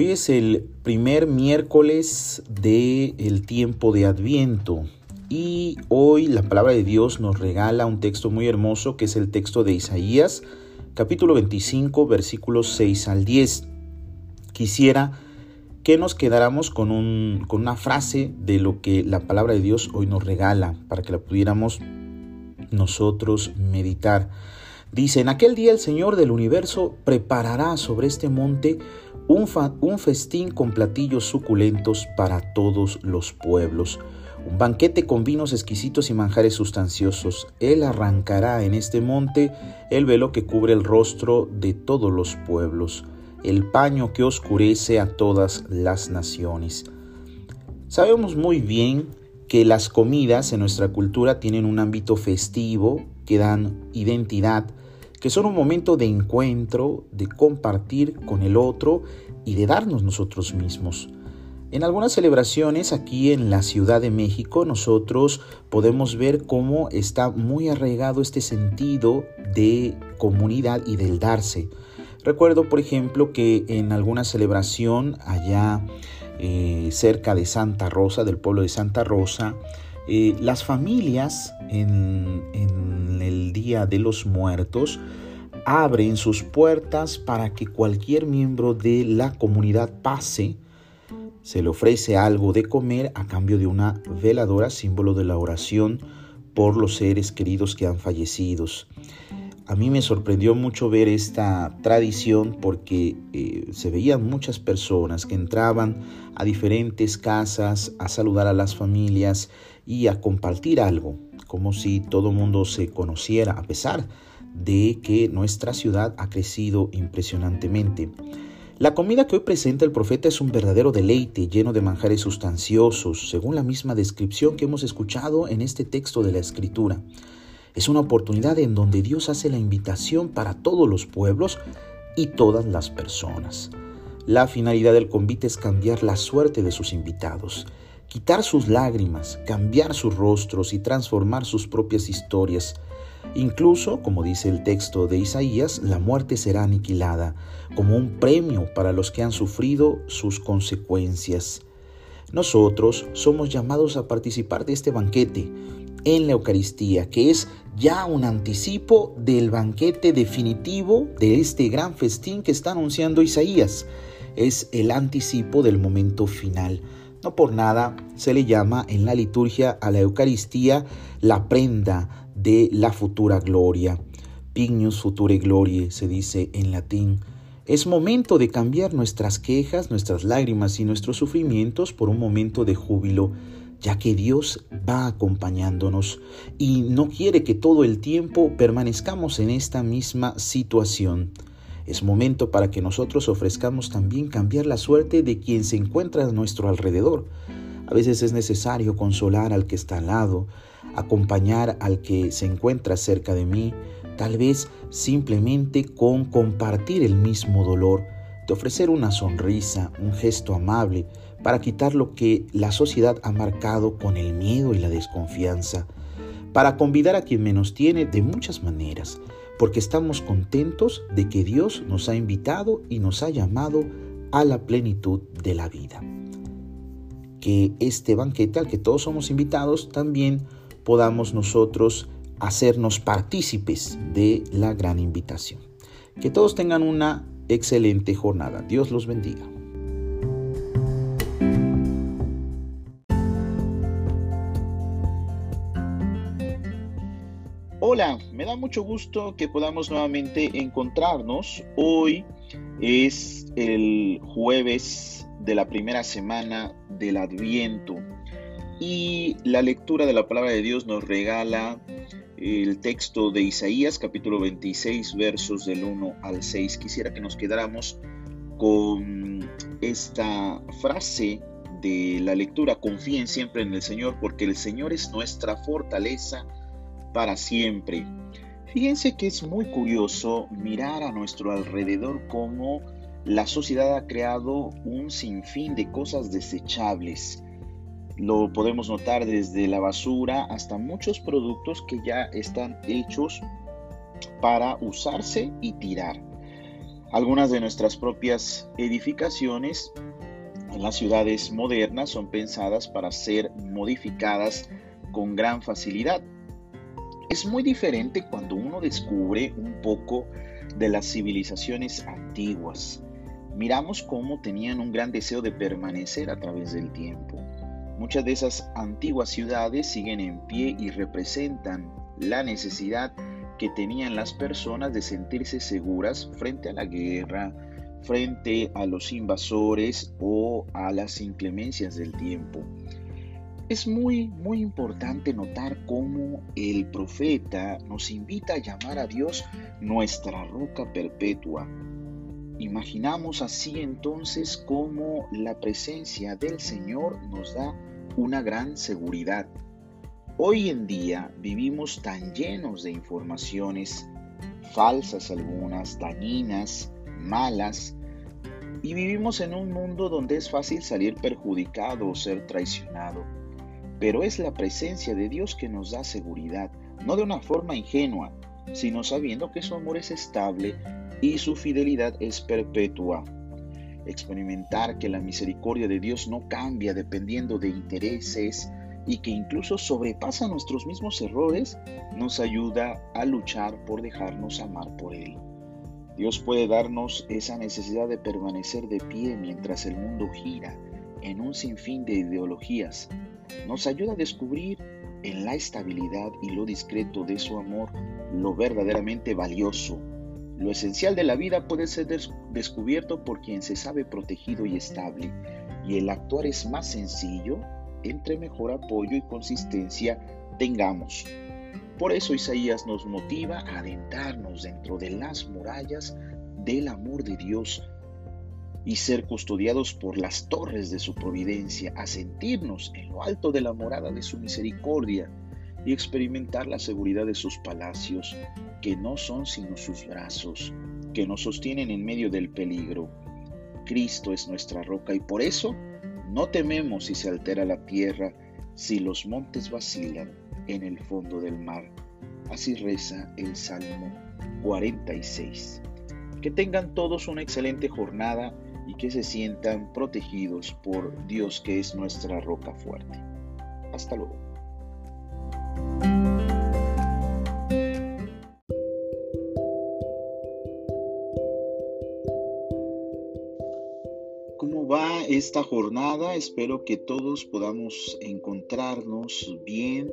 Hoy es el primer miércoles del tiempo de Adviento y hoy la palabra de Dios nos regala un texto muy hermoso que es el texto de Isaías, capítulo 25, versículos 6 al 10. Quisiera que nos quedáramos con, un, con una frase de lo que la palabra de Dios hoy nos regala para que la pudiéramos nosotros meditar. Dice, en aquel día el Señor del universo preparará sobre este monte un, festín con platillos suculentos para todos los pueblos, un banquete con vinos exquisitos y manjares sustanciosos. Él arrancará en este monte el velo que cubre el rostro de todos los pueblos, el paño que oscurece a todas las naciones. Sabemos muy bien que las comidas en nuestra cultura tienen un ámbito festivo, que dan identidad, que son un momento de encuentro, de compartir con el otro y de darnos nosotros mismos. En algunas celebraciones aquí en la Ciudad de México nosotros podemos ver cómo está muy arraigado este sentido de comunidad y del darse. Recuerdo, por ejemplo, que en alguna celebración allá eh, cerca de Santa Rosa, del pueblo de Santa Rosa, eh, las familias en, el Día de los Muertos abren sus puertas para que cualquier miembro de la comunidad pase. Se le ofrece algo de comer a cambio de una veladora, símbolo de la oración por los seres queridos que han fallecido. A mí me sorprendió mucho ver esta tradición porque eh, se veían muchas personas que entraban a diferentes casas a saludar a las familias y a compartir algo, como si todo mundo se conociera, a pesar de que nuestra ciudad ha crecido impresionantemente. La comida que hoy presenta el profeta es un verdadero deleite lleno de manjares sustanciosos, según la misma descripción que hemos escuchado en este texto de la Escritura. Es una oportunidad en donde Dios hace la invitación para todos los pueblos y todas las personas. La finalidad del convite es cambiar la suerte de sus invitados, quitar sus lágrimas, cambiar sus rostros y transformar sus propias historias. Incluso, como dice el texto de Isaías, la muerte será aniquilada como un premio para los que han sufrido sus consecuencias. Nosotros somos llamados a participar de este banquete, en la Eucaristía, que es ya un anticipo del banquete definitivo de este gran festín que está anunciando Isaías. Es el anticipo del momento final. Por nada se le llama en la liturgia a la Eucaristía la prenda de la futura gloria. Pignus future glorie se dice en latín. Es momento de cambiar nuestras quejas, nuestras lágrimas y nuestros sufrimientos por un momento de júbilo ya que Dios va acompañándonos y no quiere que todo el tiempo permanezcamos en esta misma situación. Es momento para que nosotros ofrezcamos también cambiar la suerte de quien se encuentra a nuestro alrededor. A veces es necesario consolar al que está al lado, acompañar al que se encuentra cerca de mí, tal vez simplemente con compartir el mismo dolor, de ofrecer una sonrisa, un gesto amable, para quitar lo que la sociedad ha marcado con el miedo y la desconfianza, para convidar a quien menos tiene de muchas maneras, porque estamos contentos de que Dios nos ha invitado y nos ha llamado a la plenitud de la vida. Que este banquete al que todos somos invitados también podamos nosotros hacernos partícipes de la gran invitación. Que todos tengan una excelente jornada. Dios los bendiga. Da mucho gusto que podamos nuevamente encontrarnos. Hoy es el jueves de la primera semana del Adviento y la lectura de la palabra de Dios nos regala el texto de Isaías capítulo 26 versos del 1 al 6. Quisiera que nos quedáramos con esta frase de la lectura, confíen siempre en el Señor porque el Señor es nuestra fortaleza para siempre. Fíjense que es muy curioso mirar a nuestro alrededor cómo la sociedad ha creado un sinfín de cosas desechables. Lo podemos notar desde la basura hasta muchos productos que ya están hechos para usarse y tirar. Algunas de nuestras propias edificaciones en las ciudades modernas son pensadas para ser modificadas con gran facilidad. Es muy diferente cuando uno descubre un poco de las civilizaciones antiguas. Miramos cómo tenían un gran deseo de permanecer a través del tiempo. Muchas de esas antiguas ciudades siguen en pie y representan la necesidad que tenían las personas de sentirse seguras frente a la guerra, frente a los invasores o a las inclemencias del tiempo. Es muy, muy importante notar cómo el profeta nos invita a llamar a Dios nuestra roca perpetua. Imaginamos así entonces cómo la presencia del Señor nos da una gran seguridad. Hoy en día vivimos tan llenos de informaciones, falsas algunas, dañinas, malas, y vivimos en un mundo donde es fácil salir perjudicado o ser traicionado. Pero es la presencia de Dios que nos da seguridad, no de una forma ingenua, sino sabiendo que su amor es estable y su fidelidad es perpetua. Experimentar que la misericordia de Dios no cambia dependiendo de intereses y que incluso sobrepasa nuestros mismos errores, nos ayuda a luchar por dejarnos amar por Él. Dios puede darnos esa necesidad de permanecer de pie mientras el mundo gira en un sinfín de ideologías. Nos ayuda a descubrir en la estabilidad y lo discreto de su amor lo verdaderamente valioso. Lo esencial de la vida puede ser descubierto por quien se sabe protegido y estable, y el actuar es más sencillo entre mejor apoyo y consistencia tengamos. Por eso Isaías nos motiva a adentrarnos dentro de las murallas del amor de Dios y ser custodiados por las torres de su providencia, a sentirnos en lo alto de la morada de su misericordia y experimentar la seguridad de sus palacios, que no son sino sus brazos, que nos sostienen en medio del peligro. Cristo es nuestra roca y por eso no tememos si se altera la tierra, si los montes vacilan en el fondo del mar. Así reza el Salmo 46. Que tengan todos una excelente jornada y que se sientan protegidos por Dios que es nuestra roca fuerte. Hasta luego. ¿Cómo va esta jornada? Espero que todos podamos encontrarnos bien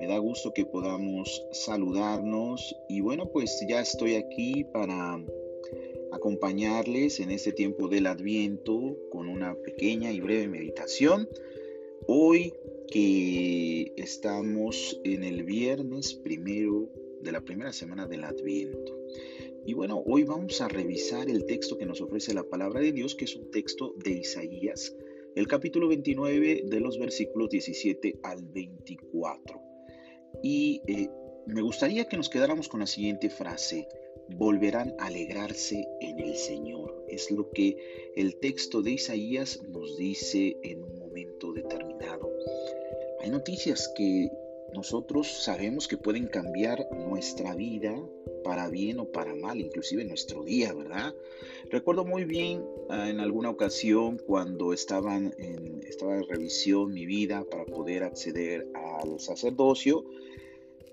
me da gusto que podamos saludarnos y bueno, pues ya estoy aquí para acompañarles en este tiempo del Adviento con una pequeña y breve meditación. Hoy que estamos en el viernes primero de la primera semana del Adviento. Y bueno, hoy vamos a revisar el texto que nos ofrece la palabra de Dios, que es un texto de Isaías, el capítulo 29 de los versículos 17 al 24. Y eh, me gustaría que nos quedáramos con la siguiente frase, volverán a alegrarse en el Señor. Es lo que el texto de Isaías nos dice en un momento determinado. Hay noticias que nosotros sabemos que pueden cambiar nuestra vida para bien o para mal, inclusive nuestro día, ¿verdad? Recuerdo muy bien ah, en alguna ocasión cuando estaban en, estaba en revisión mi vida para poder acceder al sacerdocio,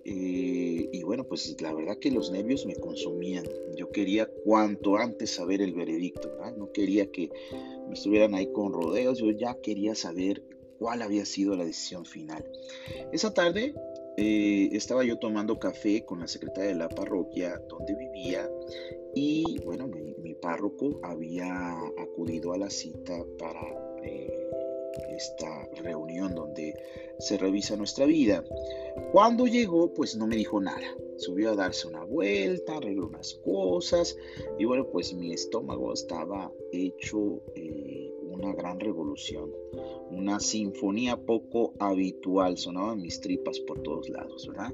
eh, y bueno, pues la verdad que los nervios me consumían. Yo quería cuanto antes saber el veredicto, No quería que me estuvieran ahí con rodeos, yo ya quería saber cuál había sido la decisión final. Esa tarde eh, estaba yo tomando café con la secretaria de la parroquia donde vivía y bueno, mi, párroco había acudido a la cita para... Eh, esta reunión donde se revisa nuestra vida. Cuando llegó, pues no me dijo nada. Subió a darse una vuelta, arregló unas cosas y bueno, pues mi estómago estaba hecho eh, una gran revolución, una sinfonía poco habitual, sonaban mis tripas por todos lados, ¿verdad?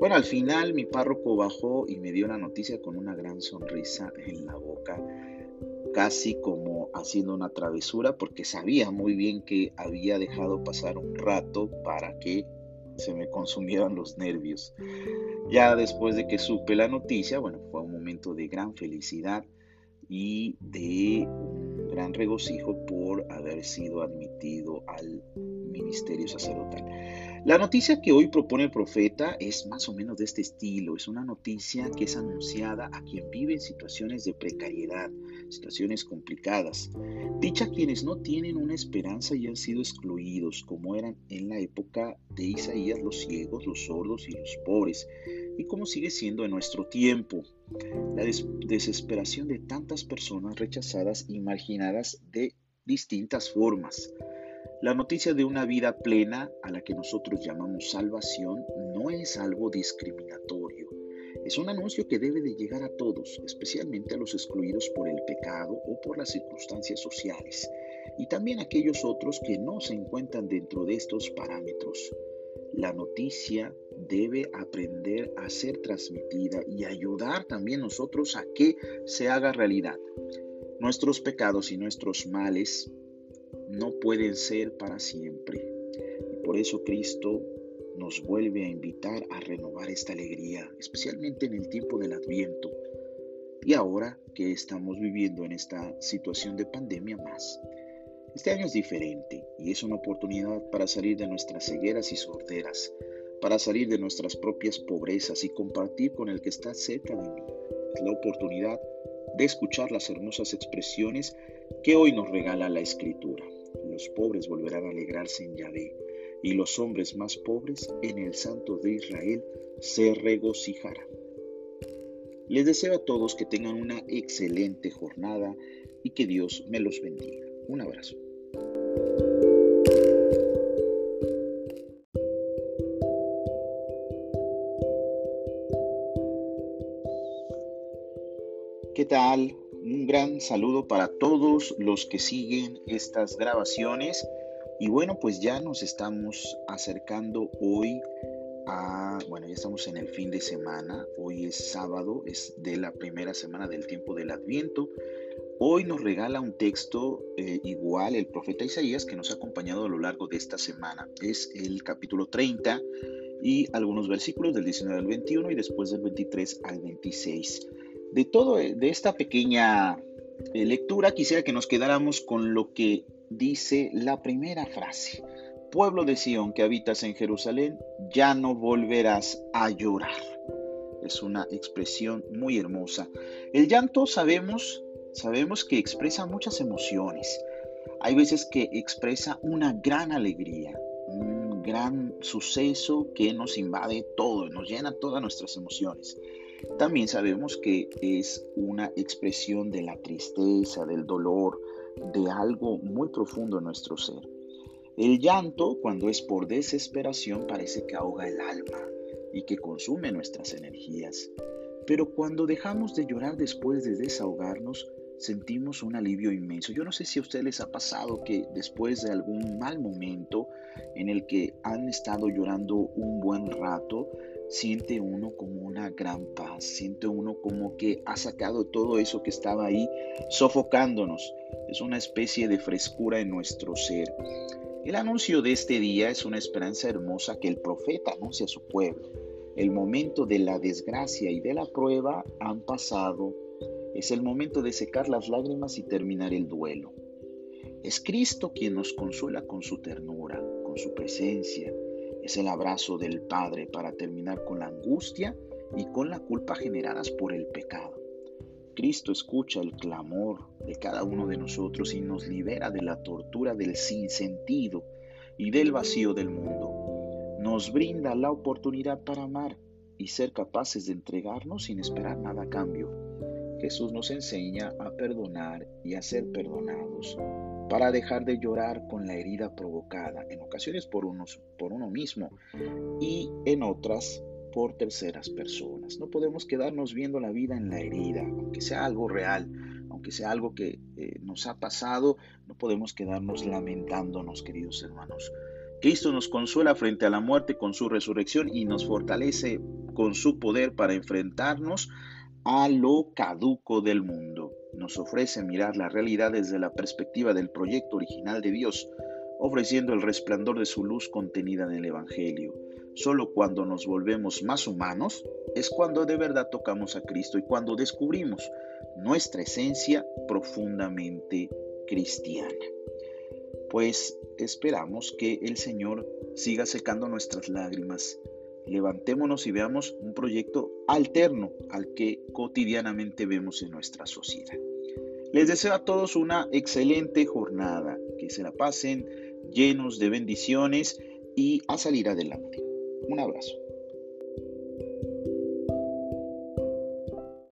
Bueno, al final mi párroco bajó y me dio la noticia con una gran sonrisa en la boca casi como haciendo una travesura porque sabía muy bien que había dejado pasar un rato para que se me consumieran los nervios. Ya después de que supe la noticia, bueno, fue un momento de gran felicidad y de gran regocijo por haber sido admitido al ministerio sacerdotal. La noticia que hoy propone el profeta es más o menos de este estilo. Es una noticia que es anunciada a quien vive en situaciones de precariedad, situaciones complicadas. Dicha a quienes no tienen una esperanza y han sido excluidos, como eran en la época de Isaías los ciegos, los sordos y los pobres, y como sigue siendo en nuestro tiempo. La desesperación de tantas personas rechazadas y marginadas de distintas formas. La noticia de una vida plena, a la que nosotros llamamos salvación, no es algo discriminatorio. Es un anuncio que debe de llegar a todos, especialmente a los excluidos por el pecado o por las circunstancias sociales, y también a aquellos otros que no se encuentran dentro de estos parámetros. La noticia debe aprender a ser transmitida y ayudar también nosotros a que se haga realidad. Nuestros pecados y nuestros males no pueden ser para siempre. Y por eso Cristo nos vuelve a invitar a renovar esta alegría, especialmente en el tiempo del adviento. Y ahora que estamos viviendo en esta situación de pandemia más. Este año es diferente y es una oportunidad para salir de nuestras cegueras y sorderas, para salir de nuestras propias pobrezas y compartir con el que está cerca de mí. Es la oportunidad de escuchar las hermosas expresiones que hoy nos regala la Escritura los pobres volverán a alegrarse en Yahvé, y los hombres más pobres en el Santo de Israel se regocijarán. Les deseo a todos que tengan una excelente jornada y que Dios me los bendiga. Un abrazo. ¿Qué tal? Gran saludo para todos los que siguen estas grabaciones. Y bueno, pues ya nos estamos acercando hoy a, bueno, ya estamos en el fin de semana. Hoy es sábado, es de la primera semana del tiempo del Adviento. Hoy nos regala un texto eh, igual el profeta Isaías que nos ha acompañado a lo largo de esta semana. Es el capítulo 30 y algunos versículos del 19 al 21 y después del 23 al 26. De todo, de esta pequeña eh, lectura, quisiera que nos quedáramos con lo que dice la primera frase. Pueblo de Sión que habitas en Jerusalén, ya no volverás a llorar. Es una expresión muy hermosa. El llanto sabemos, sabemos que expresa muchas emociones. Hay veces que expresa una gran alegría, un gran suceso que nos invade todo, nos llena todas nuestras emociones. También sabemos que es una expresión de la tristeza, del dolor, de algo muy profundo en nuestro ser. El llanto, cuando es por desesperación, parece que ahoga el alma y que consume nuestras energías. Pero cuando dejamos de llorar después de desahogarnos, sentimos un alivio inmenso. Yo no sé si a ustedes les ha pasado que después de algún mal momento en el que han estado llorando un buen rato, siente uno como una gran paz, siente uno como que ha sacado todo eso que estaba ahí sofocándonos. Es una especie de frescura en nuestro ser. El anuncio de este día es una esperanza hermosa que el profeta anuncia a su pueblo. El momento de la desgracia y de la prueba han pasado. Es el momento de secar las lágrimas y terminar el duelo. Es Cristo quien nos consuela con su ternura, con su presencia, es el abrazo del Padre para terminar con la angustia y con la culpa generadas por el pecado. Cristo escucha el clamor de cada uno de nosotros y nos libera de la tortura del sinsentido y del vacío del mundo. Nos brinda la oportunidad para amar y ser capaces de entregarnos sin esperar nada a cambio. Jesús nos enseña a perdonar y a ser perdonados para dejar de llorar con la herida provocada, en ocasiones por, unos, por uno mismo y en otras por terceras personas. No podemos quedarnos viendo la vida en la herida, aunque sea algo real, aunque sea algo que eh, nos ha pasado, no podemos quedarnos lamentándonos, queridos hermanos. Cristo nos consuela frente a la muerte con su resurrección y nos fortalece con su poder para enfrentarnos a lo caduco del mundo nos ofrece mirar la realidad desde la perspectiva del proyecto original de Dios, ofreciendo el resplandor de su luz contenida en el Evangelio. Solo cuando nos volvemos más humanos es cuando de verdad tocamos a Cristo y cuando descubrimos nuestra esencia profundamente cristiana. Pues esperamos que el Señor siga secando nuestras lágrimas. Levantémonos y veamos un proyecto alterno al que cotidianamente vemos en nuestra sociedad. Les deseo a todos una excelente jornada, que se la pasen llenos de bendiciones y a salir adelante. Un abrazo.